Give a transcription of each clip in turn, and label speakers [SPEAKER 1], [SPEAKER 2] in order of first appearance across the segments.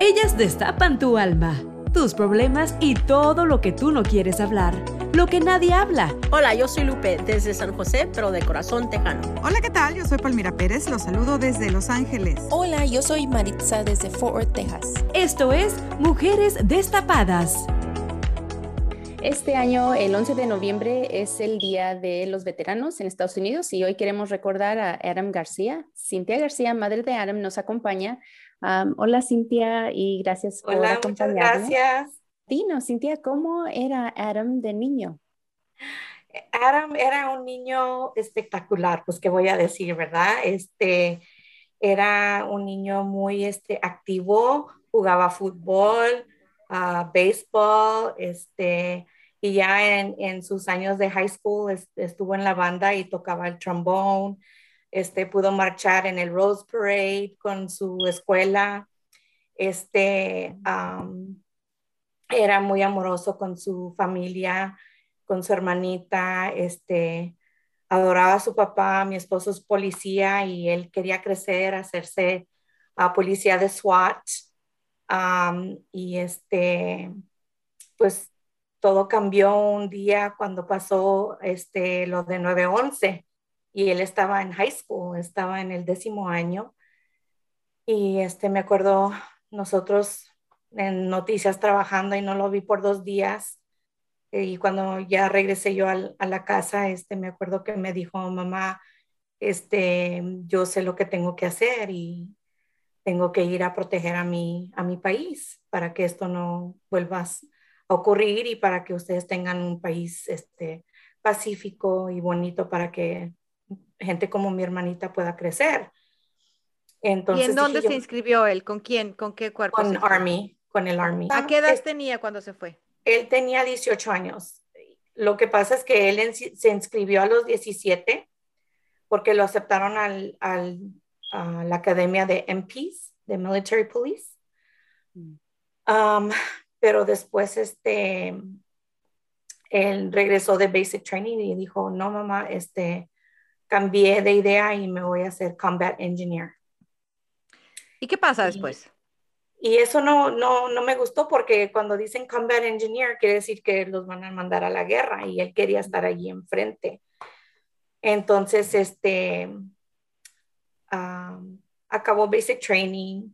[SPEAKER 1] Ellas destapan tu alma, tus problemas y todo lo que tú no quieres hablar, lo que nadie habla.
[SPEAKER 2] Hola, yo soy Lupe desde San José, pero de corazón tejano.
[SPEAKER 3] Hola, ¿qué tal? Yo soy Palmira Pérez, los saludo desde Los Ángeles.
[SPEAKER 4] Hola, yo soy Maritza desde Fort Worth, Texas.
[SPEAKER 1] Esto es Mujeres Destapadas.
[SPEAKER 4] Este año, el 11 de noviembre, es el Día de los Veteranos en Estados Unidos y hoy queremos recordar a Adam García. Cintia García, madre de Adam, nos acompaña. Hola Cintia y gracias
[SPEAKER 5] por acompañarnos. Muchas gracias.
[SPEAKER 4] Dino, Cintia, ¿cómo era Adam de niño?
[SPEAKER 5] Adam era un niño espectacular, pues qué voy a decir, ¿verdad? Este era un niño muy este, activo, jugaba fútbol, uh, béisbol, este, y ya en, en, sus años de high school estuvo en la banda y tocaba el trombón, este, pudo marchar en el Rose Parade con su escuela, este, era muy amoroso con su familia, con su hermanita, este, adoraba a su papá, mi esposo es policía y él quería crecer, hacerse a policía de SWAT. Y este, pues todo cambió un día cuando pasó este, lo de 9-11 y él estaba en high school, estaba en el décimo año. Y este, me acuerdo nosotros en noticias trabajando y no lo vi por dos días. Y cuando ya regresé yo a la casa, este, me acuerdo que me dijo, mamá, este, yo sé lo que tengo que hacer y tengo que ir a proteger a mi, a mi país para que esto no vuelva a ocurrir y para que ustedes tengan un país este, pacífico y bonito para que gente como mi hermanita pueda crecer.
[SPEAKER 3] Entonces, ¿Y en dónde se inscribió él? ¿Con quién? ¿Con qué cuerpo?
[SPEAKER 5] Con Army, con el Army.
[SPEAKER 3] ¿A qué edad tenía cuando se fue?
[SPEAKER 5] Él tenía 18 años. Lo que pasa es que él se inscribió a los 17 porque lo aceptaron al, al a la academia de MPs, de Military Police. Mm. Um, pero después este, él regresó de Basic Training y dijo, no mamá, este, cambié de idea y me voy a hacer Combat Engineer.
[SPEAKER 3] ¿Y qué pasa después?
[SPEAKER 5] Y, eso no, no, no me gustó porque cuando dicen Combat Engineer quiere decir que los van a mandar a la guerra y él quería estar allí enfrente. Entonces, este, acabó basic training,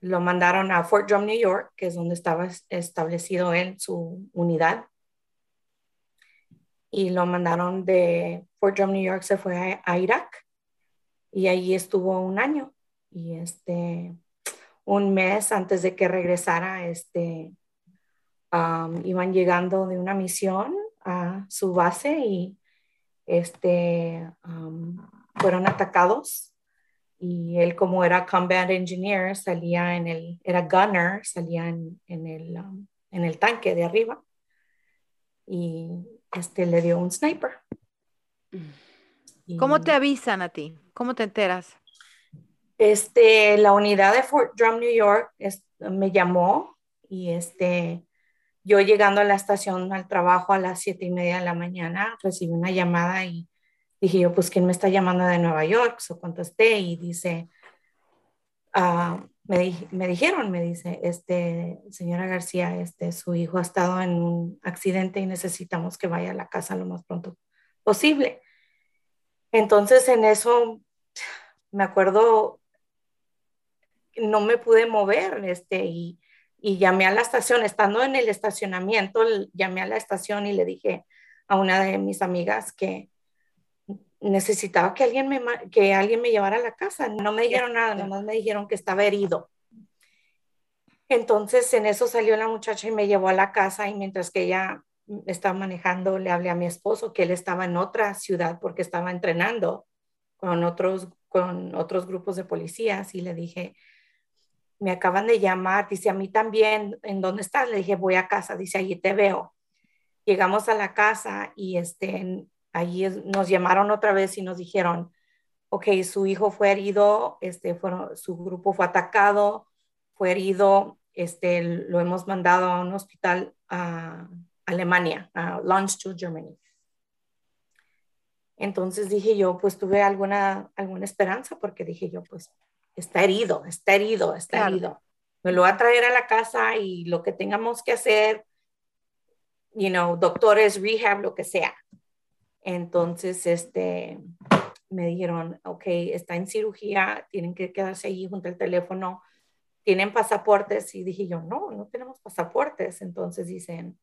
[SPEAKER 5] lo mandaron a Fort Drum, New York, que es donde estaba establecido él, su unidad. Y lo mandaron de Fort Drum, New York, se fue a, Irak y ahí estuvo un año. Y este, un mes antes de que regresara, este, iban llegando de una misión a su base y este, fueron atacados y él como era combat engineer salía en el, era gunner, salía en, el, um, en el tanque de arriba y este le dio un sniper.
[SPEAKER 3] ¿Cómo te avisan a ti? ¿Cómo te enteras?
[SPEAKER 5] Este, la unidad de Fort Drum, New York, me llamó y este, yo llegando a la estación al trabajo a las siete y media de la mañana, recibí una llamada y dije yo, pues, ¿quién me está llamando de Nueva York? So contesté y dice, ah, me, me, dijeron, me dice, este, señora García, este, su hijo ha estado en un accidente y necesitamos que vaya a la casa lo más pronto posible. Entonces, en eso, me acuerdo, no me pude mover, este, y, y llamé a la estación, estando en el estacionamiento, llamé a la estación y le dije a una de mis amigas que, necesitaba que alguien me, que alguien me llevara a la casa. No me dijeron nada, nomás me dijeron que estaba herido. Entonces en eso salió la muchacha y me llevó a la casa y mientras que ella estaba manejando, le hablé a mi esposo que él estaba en otra ciudad porque estaba entrenando con otros, con otros grupos de policías y le dije, me acaban de llamar, dice a mí también, ¿en dónde estás? Le dije, voy a casa, dice, allí te veo. Llegamos a la casa y este, allí nos llamaron otra vez y nos dijeron, ok, su hijo fue herido, este, fueron, su grupo fue atacado, fue herido, este, lo hemos mandado a un hospital a Alemania, a Landstuhl, Germany. Entonces dije yo, pues tuve alguna, alguna esperanza porque dije yo, pues está herido, está herido, está herido. Me lo va a traer a la casa y lo que tengamos que hacer, you know, doctores, rehab, lo que sea. Entonces, este, me dijeron, ok, está en cirugía, tienen que quedarse allí junto al teléfono, tienen pasaportes. Y dije yo, no, no tenemos pasaportes. Entonces dicen,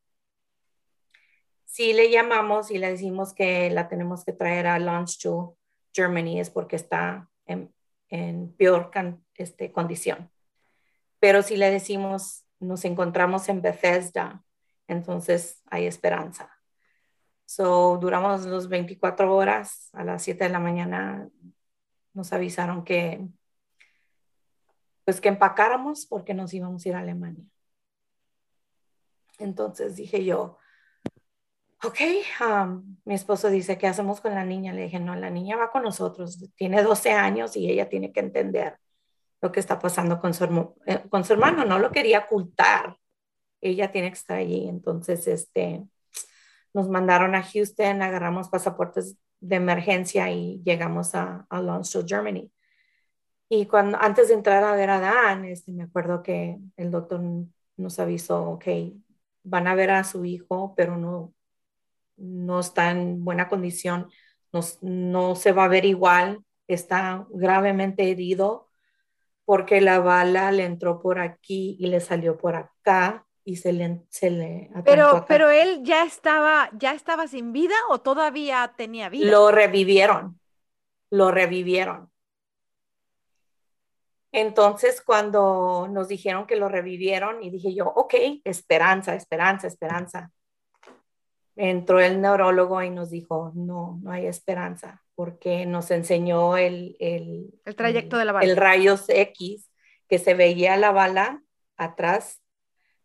[SPEAKER 5] si le llamamos y le decimos que la tenemos que traer a Launch to Germany es porque está en, peor este, condición. Pero si le decimos, nos encontramos en Bethesda, entonces hay esperanza. So, duramos los 24 horas, a las 7 de la mañana nos avisaron que, pues que empacáramos porque nos íbamos a ir a Alemania. Entonces dije yo, ok, um, mi esposo dice, ¿qué hacemos con la niña? Le dije, no, la niña va con nosotros, tiene 12 años y ella tiene que entender lo que está pasando con su, eh, con su hermano, no lo quería ocultar, ella tiene que estar allí, entonces, este, nos mandaron a Houston, agarramos pasaportes de emergencia y llegamos a, a Germany. Y cuando, antes de entrar a ver a Dan, este, me acuerdo que el doctor nos avisó, ok, van a ver a su hijo, pero no, no está en buena condición, no, no se va a ver igual, está gravemente herido porque la bala le entró por aquí y le salió por acá y se le, se le
[SPEAKER 3] pero pero él ya estaba ya estaba sin vida o todavía tenía vida.
[SPEAKER 5] Lo revivieron lo revivieron. Entonces cuando nos dijeron que lo revivieron y dije yo ok esperanza esperanza esperanza. Entró el neurólogo y nos dijo, no, no hay esperanza, porque nos enseñó el, el,
[SPEAKER 3] el trayecto de la bala.
[SPEAKER 5] El rayos X, que se veía la bala atrás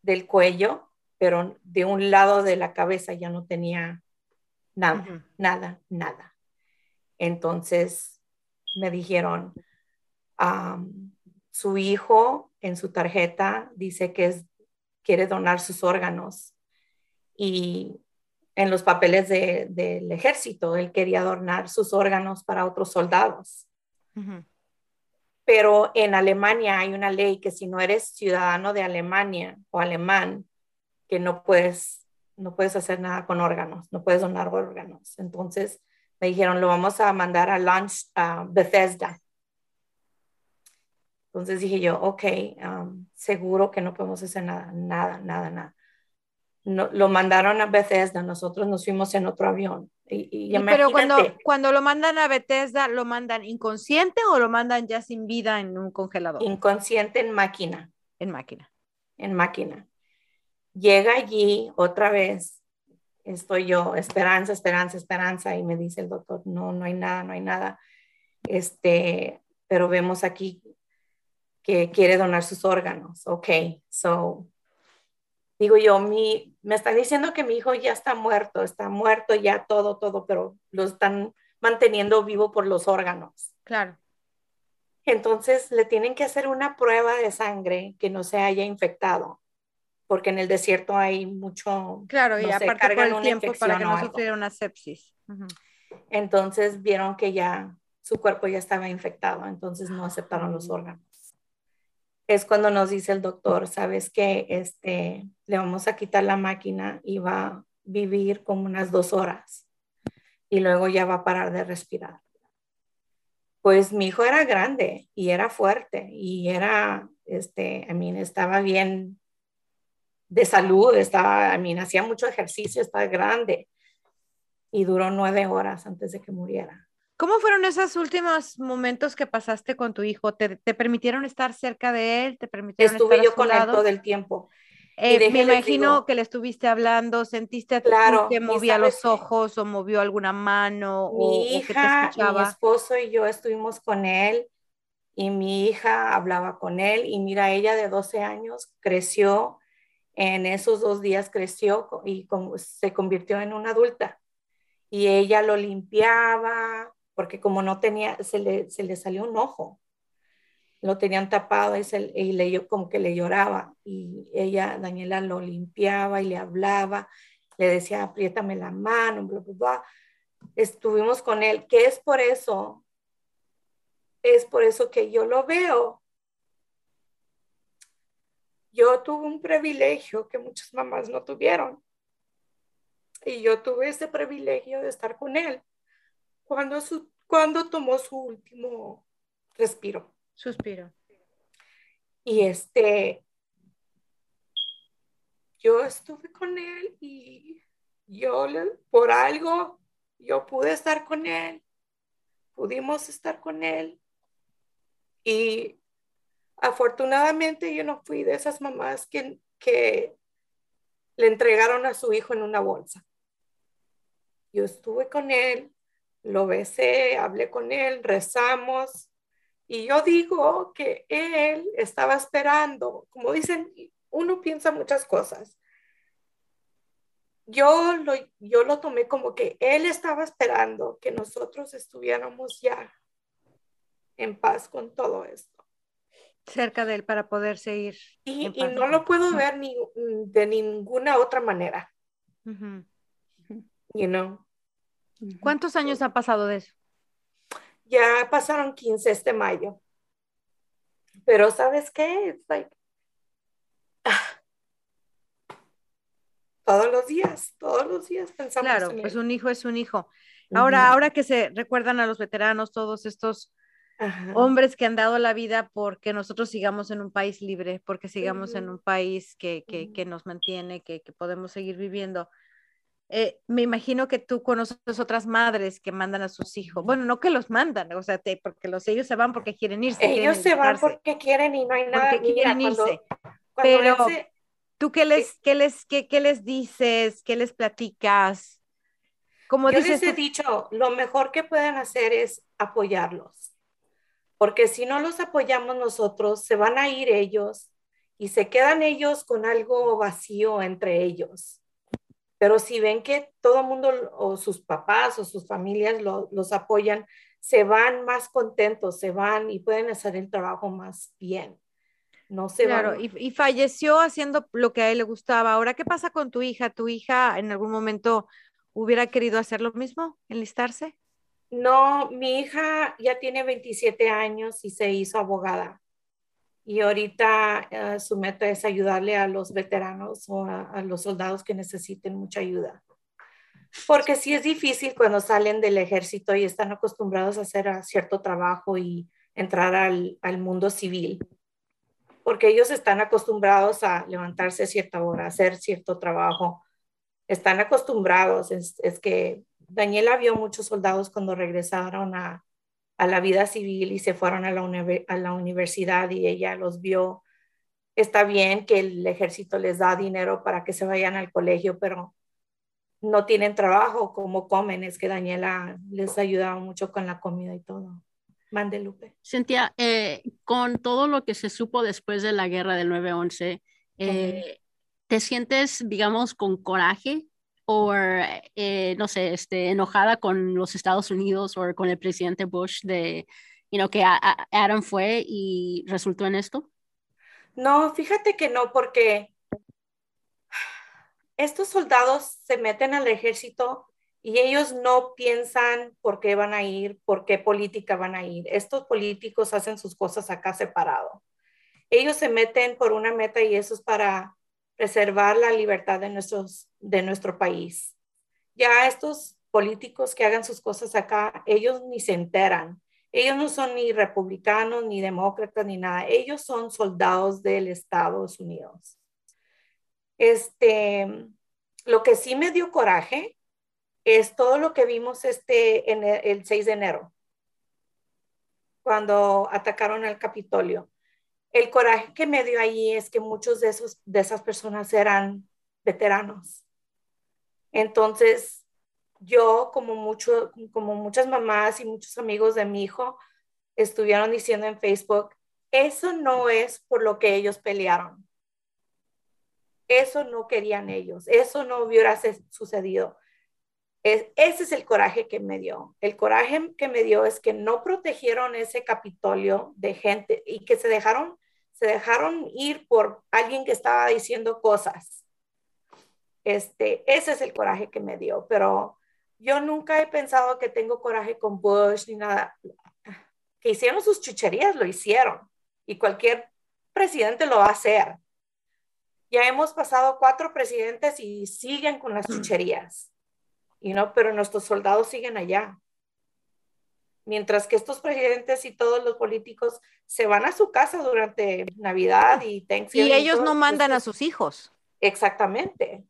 [SPEAKER 5] del cuello, pero de un lado de la cabeza ya no tenía nada, nada, nada. Entonces me dijeron, su hijo en su tarjeta dice que es, quiere donar sus órganos y en los papeles del ejército. Él quería adornar sus órganos para otros soldados. Pero en Alemania hay una ley que si no eres ciudadano de Alemania o alemán, que no puedes, no puedes hacer nada con órganos, no puedes donar órganos. Entonces me dijeron, lo vamos a mandar a Launch, a Bethesda. Entonces dije yo, ok, um, seguro que no podemos hacer nada, nada, nada, nada lo mandaron a Bethesda, nosotros nos fuimos en otro avión. Y,
[SPEAKER 3] pero cuando, cuando lo mandan a Bethesda, ¿lo mandan inconsciente o lo mandan ya sin vida en un congelador?
[SPEAKER 5] Inconsciente en máquina.
[SPEAKER 3] En máquina.
[SPEAKER 5] En máquina. Llega allí otra vez, estoy yo, esperanza, esperanza, esperanza, y me dice el doctor, no, no hay nada, no hay nada. Este, pero vemos aquí que quiere donar sus órganos. Ok, so digo yo, mi, me están diciendo que mi hijo ya está muerto, está muerto ya todo, todo, pero lo están manteniendo vivo por los órganos.
[SPEAKER 3] Claro.
[SPEAKER 5] Entonces le tienen que hacer una prueba de sangre que no se haya infectado, porque en el desierto hay mucho.
[SPEAKER 3] Claro, y aparte por el tiempo para que no sufriera una sepsis.
[SPEAKER 5] Entonces vieron que ya su cuerpo ya estaba infectado, entonces no aceptaron los órganos es cuando nos dice el doctor, sabes que este, le vamos a quitar la máquina y va a vivir como unas dos horas y luego ya va a parar de respirar. Pues mi hijo era grande y era fuerte y era, este, a mí estaba bien de salud, estaba, a mí hacía mucho ejercicio, estaba grande y duró nueve horas antes de que muriera.
[SPEAKER 3] ¿Cómo fueron esos últimos momentos que pasaste con tu hijo? ¿Te, permitieron estar cerca de él? ¿Te permitieron
[SPEAKER 5] Estuve yo con él todo el tiempo.
[SPEAKER 3] Eh, me imagino que le estuviste hablando, sentiste claro, que movía los ojos o movió alguna mano
[SPEAKER 5] mi
[SPEAKER 3] o,
[SPEAKER 5] hija, Mi esposo y yo estuvimos con él y mi hija hablaba con él y mira, ella de 12 años creció, en esos dos días creció y se convirtió en una adulta y ella lo limpiaba, porque como no tenía, se le, se le salió un ojo, lo tenían tapado y, se, y le, como que le lloraba y ella, Daniela, lo limpiaba y le hablaba, le decía, apriétame la mano, bla, bla, bla. Estuvimos con él, que es por eso es por eso que yo lo veo. Yo tuve un privilegio que muchas mamás no tuvieron. Y yo tuve ese privilegio de estar con él cuando, su, cuando tomó su último respiro.
[SPEAKER 3] Suspiro.
[SPEAKER 5] Y este, yo estuve con él y yo por algo, yo pude estar con él, pudimos estar con él. Y afortunadamente yo no fui de esas mamás que, que le entregaron a su hijo en una bolsa. Yo estuve con él, lo besé, hablé con él, rezamos. Y yo digo que él estaba esperando, como dicen, uno piensa muchas cosas. Yo lo, yo lo tomé como que él estaba esperando que nosotros estuviéramos ya en paz con todo esto.
[SPEAKER 3] Cerca de él para poder seguir.
[SPEAKER 5] Y, no lo puedo ver ni, de ninguna otra manera. You know.
[SPEAKER 3] ¿Cuántos años ha pasado de eso?
[SPEAKER 5] Ya pasaron 15 este mayo. Pero ¿sabes qué? like, todos los días, todos los días pensamos.
[SPEAKER 3] Claro, pues un hijo es un hijo. Ahora, ahora que se recuerdan a los veteranos, todos estos hombres que han dado la vida porque nosotros sigamos en un país libre, porque sigamos en un país que, que, que nos mantiene, que, que, podemos seguir viviendo. Eh, me imagino que tú conoces otras madres que mandan a sus hijos. Bueno, no que los mandan, o sea, porque los ellos se van porque quieren irse.
[SPEAKER 5] Ellos se van porque quieren y no hay nada.
[SPEAKER 3] Porque quieren irse. Pero, ¿Tú qué les, qué les, qué, qué les dices? ¿Qué les platicas?
[SPEAKER 5] Como Yo les he dicho, lo mejor que pueden hacer es apoyarlos, porque si no los apoyamos nosotros, se van a ir ellos y se quedan ellos con algo vacío entre ellos. Pero si ven que todo el mundo o sus papás o sus familias los apoyan, se van más contentos, se van y pueden hacer el trabajo más bien no se
[SPEAKER 3] claro, y, falleció haciendo lo que a él le gustaba. Ahora, ¿qué pasa con tu hija? ¿Tu hija en algún momento hubiera querido hacer lo mismo, enlistarse?
[SPEAKER 5] No, mi hija ya tiene 27 años y se hizo abogada. Y ahorita eh, su meta es ayudarle a los veteranos o a, los soldados que necesiten mucha ayuda. Porque sí es difícil cuando salen del ejército y están acostumbrados a hacer cierto trabajo y entrar al, al mundo civil porque ellos están acostumbrados a levantarse a cierta hora, hacer cierto trabajo. Están acostumbrados. Es, que Daniela vio muchos soldados cuando regresaron a, la vida civil y se fueron a la, a la universidad y ella los vio. Está bien que el ejército les da dinero para que se vayan al colegio, pero no tienen trabajo, como comen. Es que Daniela les ayudaba mucho con la comida y todo. Mande, Lupe.
[SPEAKER 2] Cintia, eh, con todo lo que se supo después de la guerra del 9-11, eh, ¿te sientes, digamos, con coraje o, eh, no sé, este, enojada con los Estados Unidos o con el presidente Bush de, you know, que Adam fue y resultó en esto?
[SPEAKER 5] No, fíjate que no, porque estos soldados se meten al ejército y ellos no piensan por qué van a ir, por qué política van a ir. Estos políticos hacen sus cosas acá separado. Ellos se meten por una meta y eso es para preservar la libertad de, nuestros, de nuestro país. Ya estos políticos que hagan sus cosas acá, ellos ni se enteran. Ellos no son ni republicanos, ni demócratas, ni nada. Ellos son soldados del Estados Unidos. Este, lo que sí me dio coraje es todo lo que vimos este, en el, 6 de enero, cuando atacaron el Capitolio. El coraje que me dio ahí es que muchos de, esos, de esas personas eran veteranos. Entonces, yo, como, mucho, como muchas mamás y muchos amigos de mi hijo, estuvieron diciendo en Facebook, eso no es por lo que ellos pelearon. Eso no querían ellos. Eso no hubiera sucedido ese es el coraje que me dio. El coraje que me dio es que no protegieron ese Capitolio de gente y que se dejaron, se dejaron ir por alguien que estaba diciendo cosas. Este, ese es el coraje que me dio, pero yo nunca he pensado que tengo coraje con Bush ni nada. que hicieron sus chucherías, lo hicieron. Y cualquier presidente lo va a hacer. Ya hemos pasado cuatro presidentes y siguen con las chucherías. Y no, pero nuestros soldados siguen allá. Mientras que estos presidentes y todos los políticos se van a su casa durante Navidad y Thanksgiving.
[SPEAKER 3] Y ellos no mandan a sus hijos.
[SPEAKER 5] Exactamente.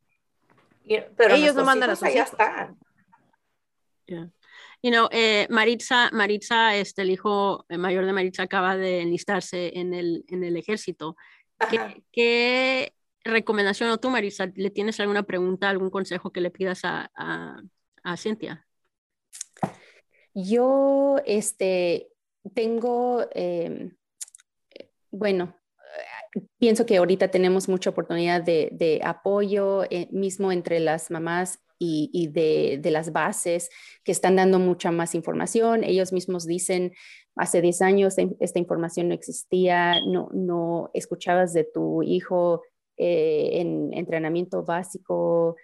[SPEAKER 5] pero
[SPEAKER 3] ellos no mandan a sus hijos.
[SPEAKER 5] están.
[SPEAKER 2] You know, eh, Maritza, Maritza, este, el hijo mayor de Maritza acaba de enlistarse en el, en el ejército. ¿Qué, recomendación o tú, Maritza, le tienes alguna pregunta, algún consejo que le pidas a, a, a Cintia?
[SPEAKER 4] Yo, este, tengo, em, bueno, pienso que ahorita tenemos mucha oportunidad de, de apoyo eh, mismo entre las mamás y, de, de, las bases que están dando mucha más información. Ellos mismos dicen, hace 10 años esta información no existía, no, no escuchabas de tu hijo eh, en entrenamiento básico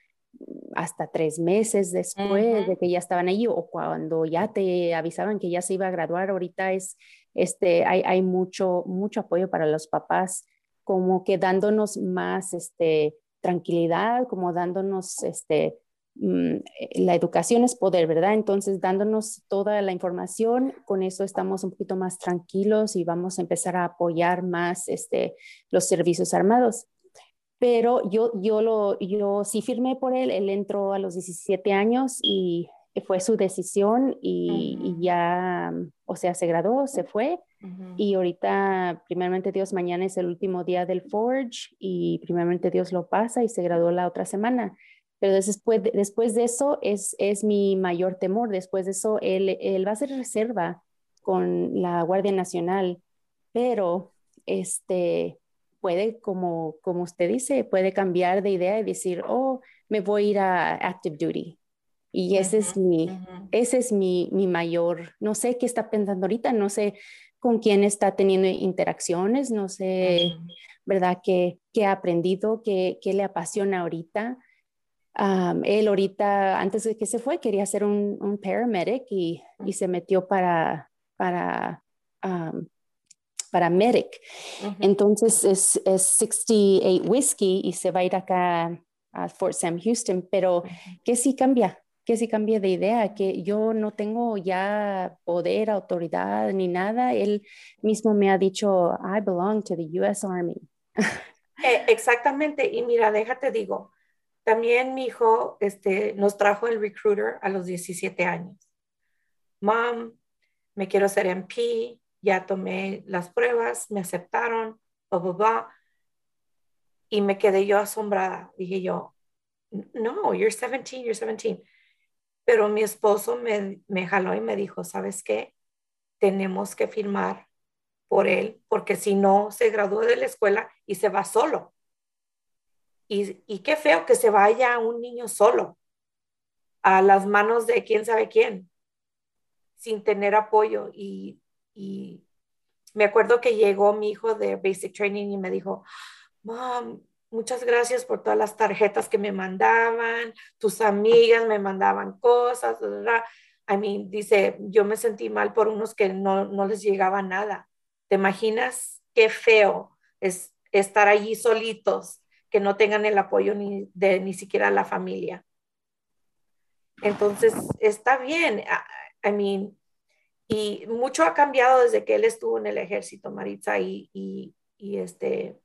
[SPEAKER 4] hasta tres meses después de que ya estaban ahí o cuando ya te avisaban que ya se iba a graduar. Ahorita es, este, hay, hay mucho, mucho apoyo para los papás, como que dándonos más este, tranquilidad, como dándonos este, Mm, eh, la educación es poder, ¿verdad? Entonces, dándonos toda la información, con eso estamos un poquito más tranquilos y vamos a empezar a apoyar más este, los servicios armados. Pero yo, yo, lo, yo sí firmé por él, él entró a los 17 años y fue su decisión y, ya, o sea, se graduó, se fue. Y ahorita, primeramente Dios, mañana es el último día del Forge y primeramente Dios lo pasa y se graduó la otra semana. Pero después de, después de eso es, es mi mayor temor. Después de eso, él, él va a ser reserva con la Guardia Nacional, pero este puede, como, como usted dice, puede cambiar de idea y decir, oh, me voy a ir a active duty. Y ese es mi, ese es mi, mi, mayor, no sé qué está pensando ahorita, no sé con quién está teniendo interacciones, no sé, ¿verdad? ¿Qué, qué ha aprendido, qué, qué le apasiona ahorita? él ahorita, antes de que se fue, quería ser un, un paramedic y, y, se metió para, para, para medic. Entonces es, es, 68 Whiskey y se va a ir acá a Fort Sam Houston, pero que sí cambia, que sí cambia de idea, que yo no tengo ya poder, autoridad ni nada. Él mismo me ha dicho, I belong to the US Army.
[SPEAKER 5] Eh, exactamente, y mira, déjate digo, también mi hijo este, nos trajo el recruiter a los 17 años. Mom, me quiero hacer MP, ya tomé las pruebas, me aceptaron, blah. Y me quedé yo asombrada. Dije yo, no, you're 17, you're 17. Pero mi esposo me, me jaló y me dijo, ¿sabes qué? Tenemos que firmar por él, porque si no, se gradúa de la escuela y se va solo. Y, qué feo que se vaya un niño solo a las manos de quién sabe quién, sin tener apoyo. Y, me acuerdo que llegó mi hijo de Basic Training y me dijo, Mom, muchas gracias por todas las tarjetas que me mandaban, tus amigas me mandaban cosas, I mean, dice, yo me sentí mal por unos que no, no les llegaba nada. ¿Te imaginas qué feo es estar allí solitos que no tengan el apoyo ni de ni siquiera la familia. Entonces, está bien. I mean, y mucho ha cambiado desde que él estuvo en el ejército, Maritza, y, y, este,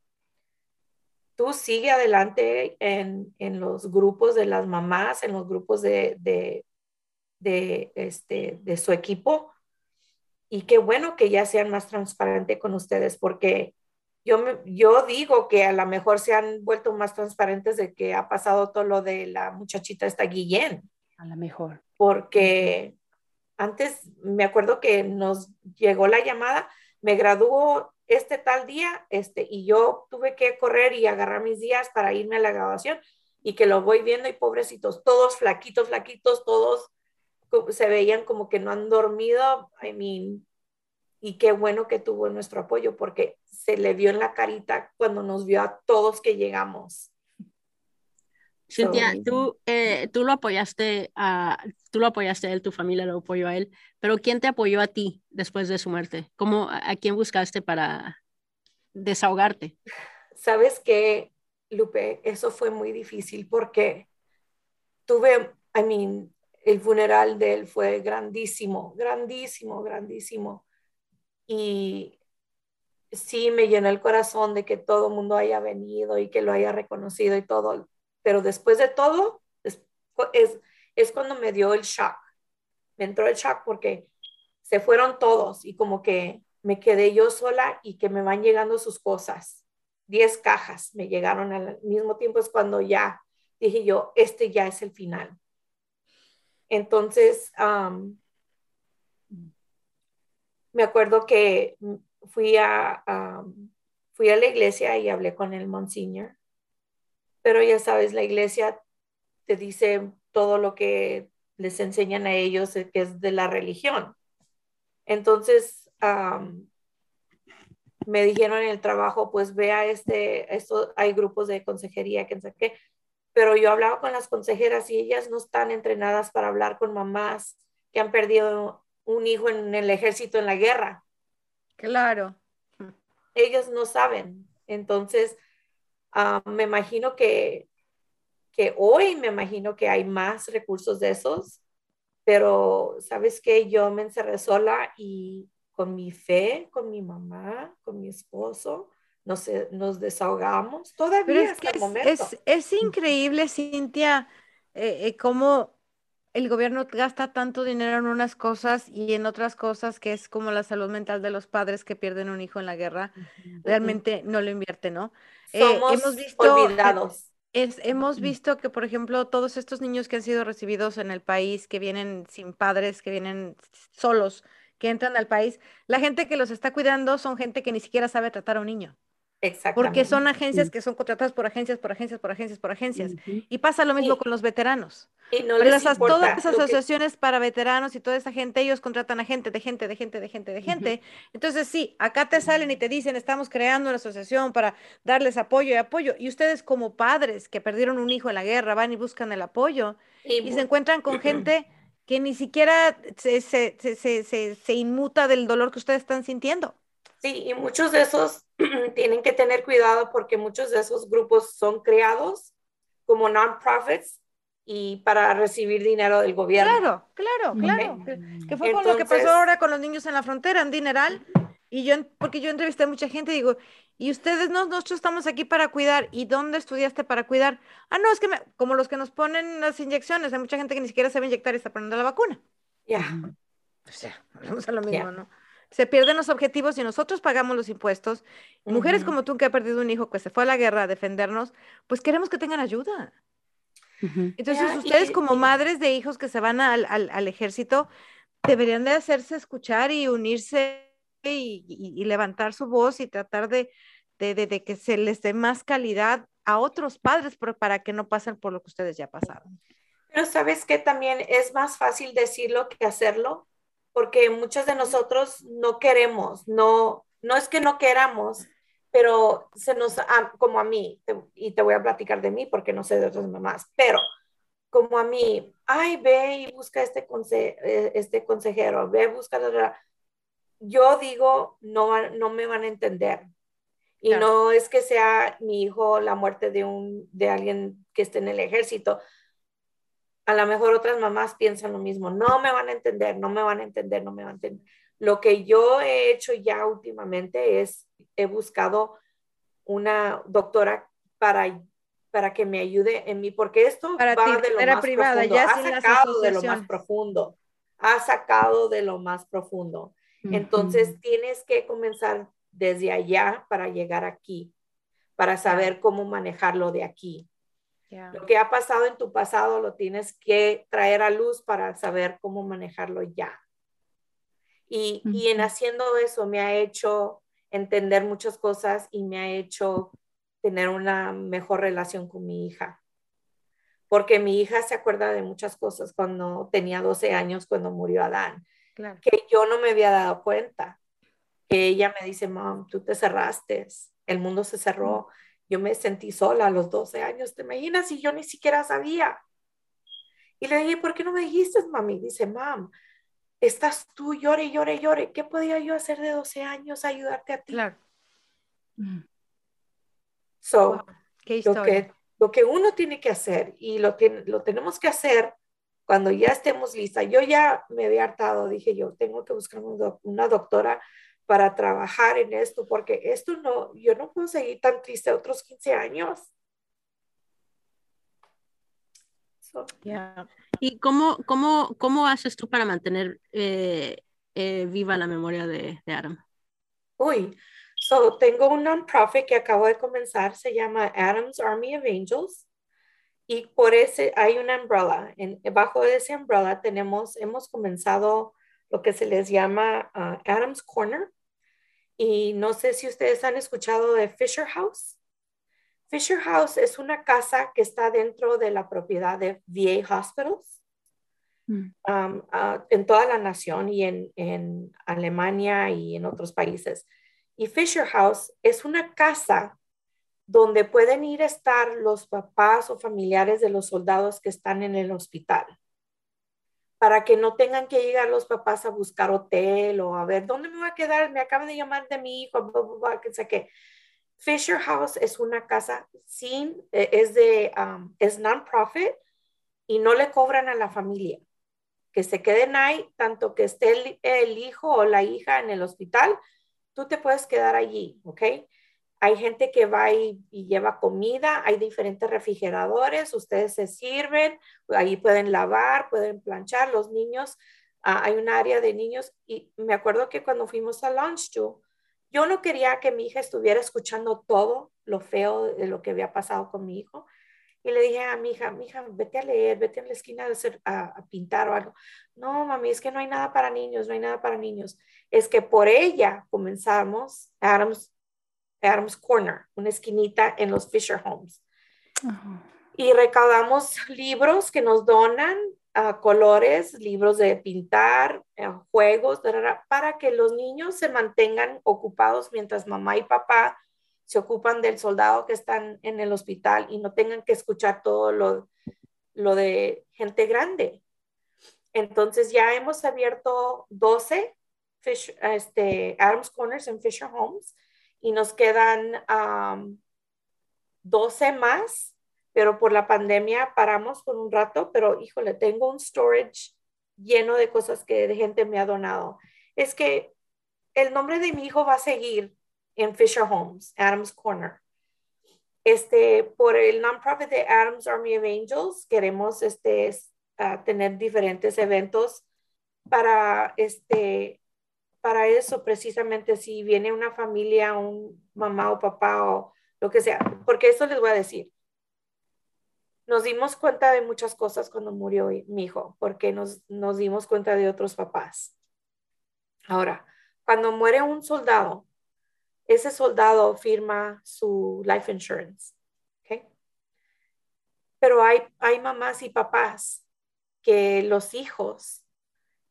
[SPEAKER 5] tú sigue adelante en, en, los grupos de las mamás, en los grupos de, de, de, este, de su equipo. Y qué bueno que ya sean más transparentes con ustedes, porque yo, digo que a lo mejor se han vuelto más transparentes de que ha pasado todo lo de la muchachita esta Guillén.
[SPEAKER 4] A lo mejor.
[SPEAKER 5] Porque antes me acuerdo que nos llegó la llamada, me graduó este tal día, este, y yo tuve que correr y agarrar mis días para irme a la graduación y que lo voy viendo y pobrecitos, todos flaquitos, flaquitos, todos se veían como que no han dormido. I mean, y qué bueno que tuvo nuestro apoyo porque se le vio en la carita cuando nos vio a todos que llegamos.
[SPEAKER 2] Cintia, tú, eh, tú lo apoyaste a, tú lo apoyaste a él, tu familia lo apoyó a él, pero ¿quién te apoyó a ti después de su muerte? ¿Cómo, a quién buscaste para desahogarte?
[SPEAKER 5] Sabes que, Lupe, eso fue muy difícil porque tuve, I mean, el funeral de él fue grandísimo, grandísimo, grandísimo. Y sí me llenó el corazón de que todo el mundo haya venido y que lo haya reconocido y todo pero después de todo, es, es, cuando me dio el shock. Me entró el shock porque se fueron todos y como que me quedé yo sola y que me van llegando sus cosas. Diez cajas me llegaron al mismo tiempo, es cuando ya dije yo, este ya es el final. Entonces, me acuerdo que fui a, fui a la iglesia y hablé con el Monsignor pero ya sabes, la iglesia te dice todo lo que les enseñan a ellos que es de la religión. Entonces, me dijeron en el trabajo, pues vea este, esto, hay grupos de consejería, que sé qué, pero yo hablaba con las consejeras y ellas no están entrenadas para hablar con mamás que han perdido un hijo en el ejército en la guerra.
[SPEAKER 3] Claro.
[SPEAKER 5] Ellas no saben. Entonces, Ah, me imagino que, que hoy me imagino que hay más recursos de esos, pero sabes que yo me encerré sola y con mi fe, con mi mamá, con mi esposo, nos, nos desahogamos todavía
[SPEAKER 3] hasta el momento. Es, es, increíble, Cintia, eh, eh, cómo el gobierno gasta tanto dinero en unas cosas y en otras cosas que es como la salud mental de los padres que pierden un hijo en la guerra, realmente no lo invierte, ¿no?
[SPEAKER 5] Eh, Somos hemos visto, olvidados.
[SPEAKER 3] Es, hemos visto que, por ejemplo, todos estos niños que han sido recibidos en el país, que vienen sin padres, que vienen solos, que entran al país, la gente que los está cuidando son gente que ni siquiera sabe tratar a un niño. Porque son agencias que son contratadas por agencias, por agencias, por agencias, por agencias. Y pasa lo mismo con los veteranos.
[SPEAKER 5] Y no les
[SPEAKER 3] todas las asociaciones para veteranos y toda esa gente, ellos contratan a gente, de gente, de gente, de gente, de gente. Entonces, sí, acá te salen y te dicen, estamos creando una asociación para darles apoyo y apoyo. Y ustedes como padres que perdieron un hijo en la guerra van y buscan el apoyo y, se encuentran con gente que ni siquiera se, se, se, se inmuta del dolor que ustedes están sintiendo.
[SPEAKER 5] Sí, y muchos de esos tienen que tener cuidado porque muchos de esos grupos son creados como non-profits y para recibir dinero del gobierno.
[SPEAKER 3] Claro, claro, claro. Que, fue con lo que pasó ahora con los niños en la frontera, en dineral. Y yo, porque yo entrevisté a mucha gente y digo, y ustedes, no, nosotros estamos aquí para cuidar. ¿Y dónde estudiaste para cuidar? Ah, no, es que como los que nos ponen las inyecciones, hay mucha gente que ni siquiera sabe inyectar y está poniendo la vacuna.
[SPEAKER 5] Ya.
[SPEAKER 3] O sea, vamos a lo mismo, ¿no? Se pierden los objetivos y nosotros pagamos los impuestos. Mujeres como tú que ha perdido un hijo que se fue a la guerra a defendernos, pues queremos que tengan ayuda. Entonces, ustedes como madres de hijos que se van al, al, ejército, deberían de hacerse escuchar y unirse y, levantar su voz y tratar de, de, de, que se les dé más calidad a otros padres para que no pasen por lo que ustedes ya pasaron.
[SPEAKER 5] Pero sabes que también es más fácil decirlo que hacerlo porque muchos de nosotros no queremos, no, no es que no queramos, pero se nos, como a mí, y te voy a platicar de mí porque no sé de otras mamás, pero como a mí, ay, ve y busca este, eh, este consejero, ve, busca, yo digo, no, no me van a entender. Y no es que sea mi hijo la muerte de, un, de alguien que esté en el ejército, a lo mejor otras mamás piensan lo mismo, no me van a entender, no me van a entender, no me van a entender. Lo que yo he hecho ya últimamente es, he buscado una doctora para, para que me ayude en mí, porque esto
[SPEAKER 3] va de lo más
[SPEAKER 5] privada, profundo, ya ha sacado de lo más profundo, ha sacado de lo más profundo. Entonces tienes que comenzar desde allá para llegar aquí, para saber cómo manejarlo de aquí. Lo que ha pasado en tu pasado lo tienes que traer a luz para saber cómo manejarlo ya. Y, y, en haciendo eso me ha hecho entender muchas cosas y me ha hecho tener una mejor relación con mi hija. Porque mi hija se acuerda de muchas cosas cuando tenía 12 años, cuando murió Adán, que yo no me había dado cuenta. Que ella me dice, mom, tú te cerraste, el mundo se cerró yo me sentí sola a los 12 años, ¿te imaginas? Y yo ni siquiera sabía. Y le dije, ¿por qué no me dijiste, mami? Dice, mam, estás tú, llore, llore, llore. ¿Qué podía yo hacer de 12 años ayudarte a ti?
[SPEAKER 3] Claro.
[SPEAKER 5] So, lo, que, lo que uno tiene que hacer y lo, tiene, lo tenemos que hacer cuando ya estemos listas. Yo ya me había hartado, dije yo, tengo que buscar una doctora para trabajar en esto, porque esto no, yo no puedo seguir tan triste otros 15 años.
[SPEAKER 2] ¿Y cómo, cómo, cómo haces tú para mantener eh, eh, viva la memoria de, de Adam?
[SPEAKER 5] Uy, so tengo un non-profit que acabo de comenzar, se llama Adam's Army of Angels. Y por ese hay una umbrella. En, bajo ese umbrella tenemos, hemos comenzado lo que se les llama uh, Adam's Corner. Y no sé si ustedes han escuchado de Fisher House. Fisher House es una casa que está dentro de la propiedad de VA Hospitals mm. um, uh, en toda la nación y en, en, Alemania y en otros países. Y Fisher House es una casa donde pueden ir a estar los papás o familiares de los soldados que están en el hospital para que no tengan que llegar los papás a buscar hotel o a ver dónde me voy a quedar. Me acaban de llamar de mi hijo, que sé qué. Fisher House es una casa sin, eh, es de, um, es non-profit y no le cobran a la familia. Que se queden ahí, tanto que esté el, el hijo o la hija en el hospital, tú te puedes quedar allí, ¿ok? Hay gente que va y, lleva comida, hay diferentes refrigeradores, ustedes se sirven, ahí pueden lavar, pueden planchar, los niños, ah, hay un área de niños y me acuerdo que cuando fuimos a Lunch yo no quería que mi hija estuviera escuchando todo lo feo de lo que había pasado con mi hijo. Y le dije a mi hija, mi hija, vete a leer, vete a la esquina a, hacer, a, pintar o algo. No, mami, es que no hay nada para niños, no hay nada para niños. Es que por ella comenzamos, Adams Adams Corner, una esquinita en los Fisher Homes. Y recaudamos libros que nos donan uh, colores, libros de pintar, uh, juegos, para que los niños se mantengan ocupados mientras mamá y papá se ocupan del soldado que están en el hospital y no tengan que escuchar todo lo, lo de gente grande. Entonces ya hemos abierto 12 este, Adams Corners en Fisher Homes y nos quedan 12 más, pero por la pandemia paramos por un rato, pero híjole, tengo un storage lleno de cosas que de gente me ha donado. Es que el nombre de mi hijo va a seguir en Fisher Homes, Adams Corner. Este, por el nonprofit de Adams Army of Angels, queremos este, tener diferentes eventos para este, para eso precisamente si viene una familia, un mamá o papá o lo que sea, porque eso les voy a decir. Nos dimos cuenta de muchas cosas cuando murió mi hijo, porque nos, nos dimos cuenta de otros papás. Ahora, cuando muere un soldado, ese soldado firma su life insurance. ¿okay? Pero hay, hay mamás y papás que los hijos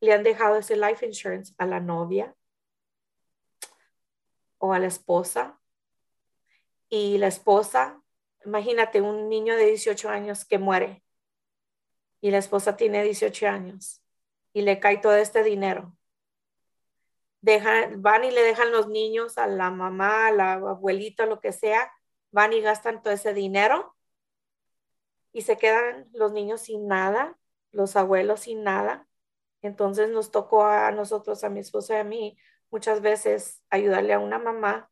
[SPEAKER 5] le han dejado ese life insurance a la novia o a la esposa. Y la esposa, imagínate un niño de 18 años que muere y la esposa tiene 18 años y le cae todo este dinero. Van y le dejan los niños a la mamá, a la abuelita, lo que sea, van y gastan todo ese dinero y se quedan los niños sin nada, los abuelos sin nada. Entonces nos tocó a nosotros, a mi esposa y a mí, muchas veces ayudarle a una mamá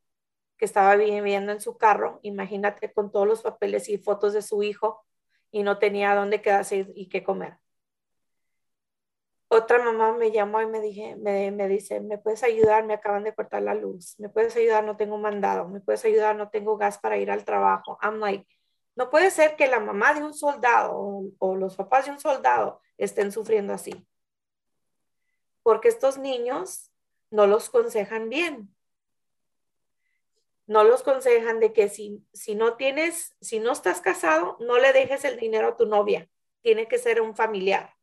[SPEAKER 5] que estaba viviendo en su carro, imagínate con todos los papeles y fotos de su hijo y no tenía dónde quedarse y, qué comer. Otra mamá me llamó y me, me dice, ¿me puedes ayudar? Me acaban de cortar la luz. ¿Me puedes ayudar? No tengo mandado. ¿Me puedes ayudar? No tengo gas para ir al trabajo. I'm like, no puede ser que la mamá de un soldado o los papás de un soldado estén sufriendo así porque estos niños no los consejan bien. No los consejan de que si, si no tienes, si no estás casado, no le dejes el dinero a tu novia. Tiene que ser un familiar.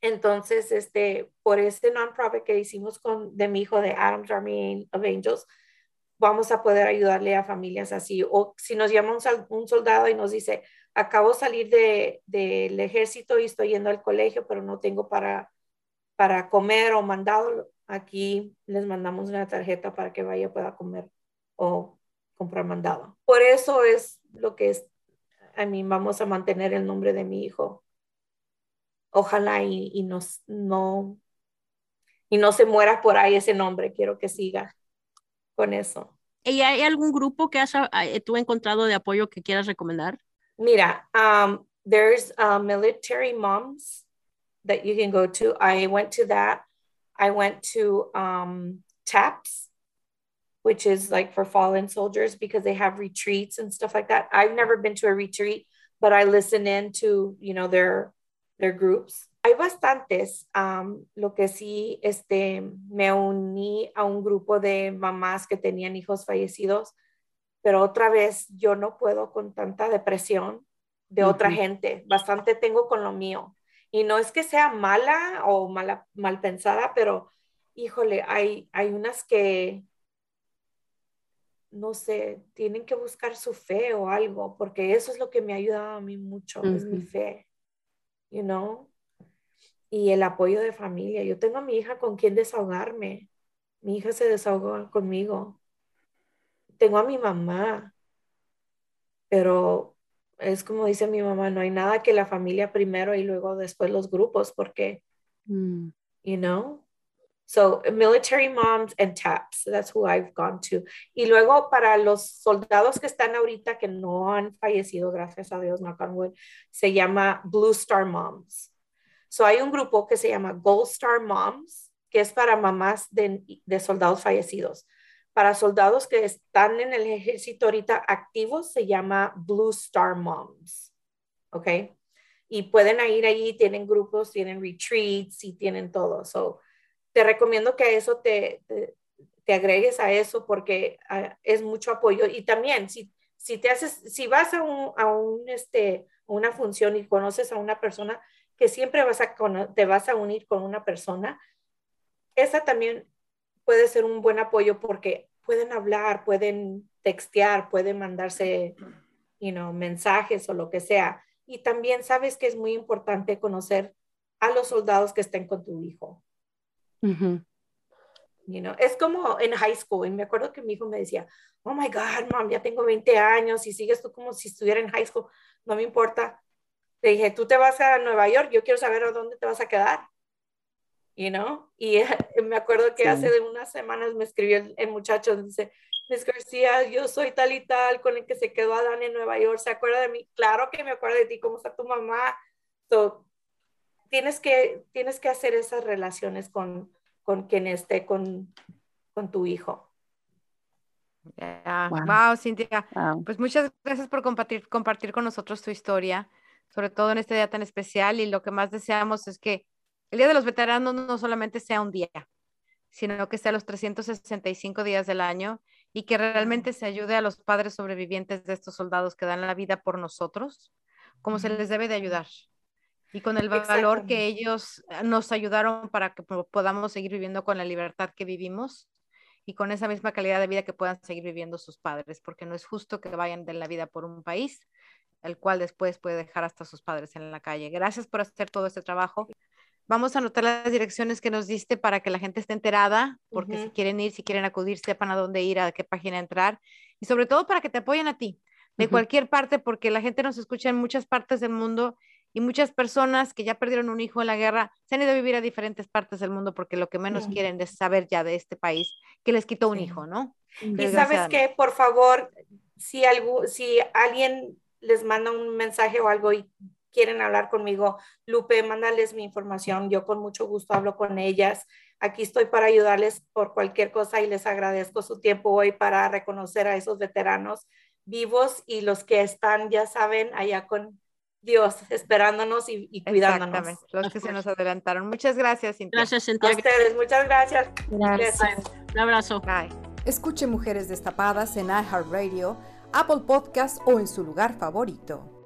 [SPEAKER 5] Entonces, este, por este non-profit que hicimos con, de mi hijo de Adams Army of Angels, vamos a poder ayudarle a familias así. O si nos llama un, soldado y nos dice, acabo de salir del ejército y estoy yendo al colegio, pero no tengo para, para comer o mandado, aquí les mandamos una tarjeta para que vaya pueda comer o comprar mandado. Por eso es lo que es, a mí vamos a mantener el nombre de mi hijo. Ojalá y, y nos, no, y no se muera por ahí ese nombre, quiero que siga con eso.
[SPEAKER 2] ¿Y hay algún grupo que has, eh, tú encontrado de apoyo que quieras recomendar?
[SPEAKER 5] Mira, um, there's uh, military moms that you can go to. I went to that. I went to um, TAPS, which is like for fallen soldiers because they have retreats and stuff like that. I've never been to a retreat, but I listen in to, you know, their their groups. Hay bastantes. lo que sí, este, me uní a un grupo de mamás que tenían hijos fallecidos, pero otra vez yo no puedo con tanta depresión de otra gente. Bastante tengo con lo mío. Y no es que sea mala o mala, mal pensada, pero híjole, hay, hay unas que, no sé, tienen que buscar su fe o algo, porque eso es lo que me ha ayudado a mí mucho, es mi fe, you know y el apoyo de familia. Yo tengo a mi hija con quien desahogarme. Mi hija se desahogó conmigo. Tengo a mi mamá, pero es como dice mi mamá, no hay nada que la familia primero y luego después los grupos, porque, mm. you know. So, military moms and TAPS, that's who I've gone to. Y luego para los soldados que están ahorita que no han fallecido, gracias a Dios, knock on se llama Blue Star Moms. So hay un grupo que se llama Gold Star Moms, que es para mamás de, soldados fallecidos. Para soldados que están en el ejército ahorita activos, se llama Blue Star Moms. ¿Ok? Y pueden ir ahí, tienen grupos, tienen retreats y tienen todo. So, te recomiendo que eso te, te, agregues a eso porque ah, es mucho apoyo. Y también, si, si te haces, si vas a, un, a un, este, una función y conoces a una persona, que siempre vas a, te vas a unir con una persona, esa también puede ser un buen apoyo porque pueden hablar, pueden textear, pueden mandarse, you know, mensajes o lo que sea. Y también sabes que es muy importante conocer a los soldados que estén con tu hijo. you know, es como en high school. Y me acuerdo que mi hijo me decía, oh my God, mom, ya tengo 20 años y sigues tú como si estuviera en high school. No me importa. Le dije, tú te vas a Nueva York, yo quiero saber a dónde te vas a quedar. You know? Y me acuerdo que hace de unas semanas me escribió el, muchacho, dice, Miss García, yo soy tal y tal con el que se quedó Adán en Nueva York, ¿se acuerda de mí? Claro que me acuerdo de ti, ¿cómo está tu mamá? So, tienes, que, tienes que hacer esas relaciones con, con quien esté con, con tu hijo.
[SPEAKER 3] Wow. Cintia. Pues muchas gracias por compartir, compartir con nosotros tu historia sobre todo en este día tan especial y lo que más deseamos es que el Día de los Veteranos no solamente sea un día, sino que sea los 365 días del año y que realmente se ayude a los padres sobrevivientes de estos soldados que dan la vida por nosotros, como se les debe de ayudar. Y con el valor que ellos nos ayudaron para que podamos seguir viviendo con la libertad que vivimos y con esa misma calidad de vida que puedan seguir viviendo sus padres, porque no es justo que vayan de la vida por un país el cual después puede dejar hasta sus padres en la calle. Gracias por hacer todo este trabajo. Vamos a anotar las direcciones que nos diste para que la gente esté enterada, porque si quieren ir, si quieren acudir, sepan a dónde ir, a qué página entrar, y sobre todo para que te apoyen a ti, de cualquier parte, porque la gente nos escucha en muchas partes del mundo y muchas personas que ya perdieron un hijo en la guerra se han ido a vivir a diferentes partes del mundo porque lo que menos quieren es saber ya de este país que les quitó un hijo, ¿no?
[SPEAKER 5] Y sabes que, por favor, si, algo, si alguien les manda un mensaje o algo y quieren hablar conmigo, Lupe, mándales mi información. Yo con mucho gusto hablo con ellas. Aquí estoy para ayudarles por cualquier cosa y les agradezco su tiempo hoy para reconocer a esos veteranos vivos y los que están, ya saben, allá con Dios, esperándonos y, cuidándonos. Exactamente,
[SPEAKER 3] los que se nos adelantaron. Muchas gracias,
[SPEAKER 2] Cintia. Gracias, Cintia.
[SPEAKER 5] A ustedes, muchas gracias.
[SPEAKER 2] Gracias. Un abrazo.
[SPEAKER 1] Bye. Escuche Mujeres Destapadas en iHeartRadio Apple Podcast o en su lugar favorito.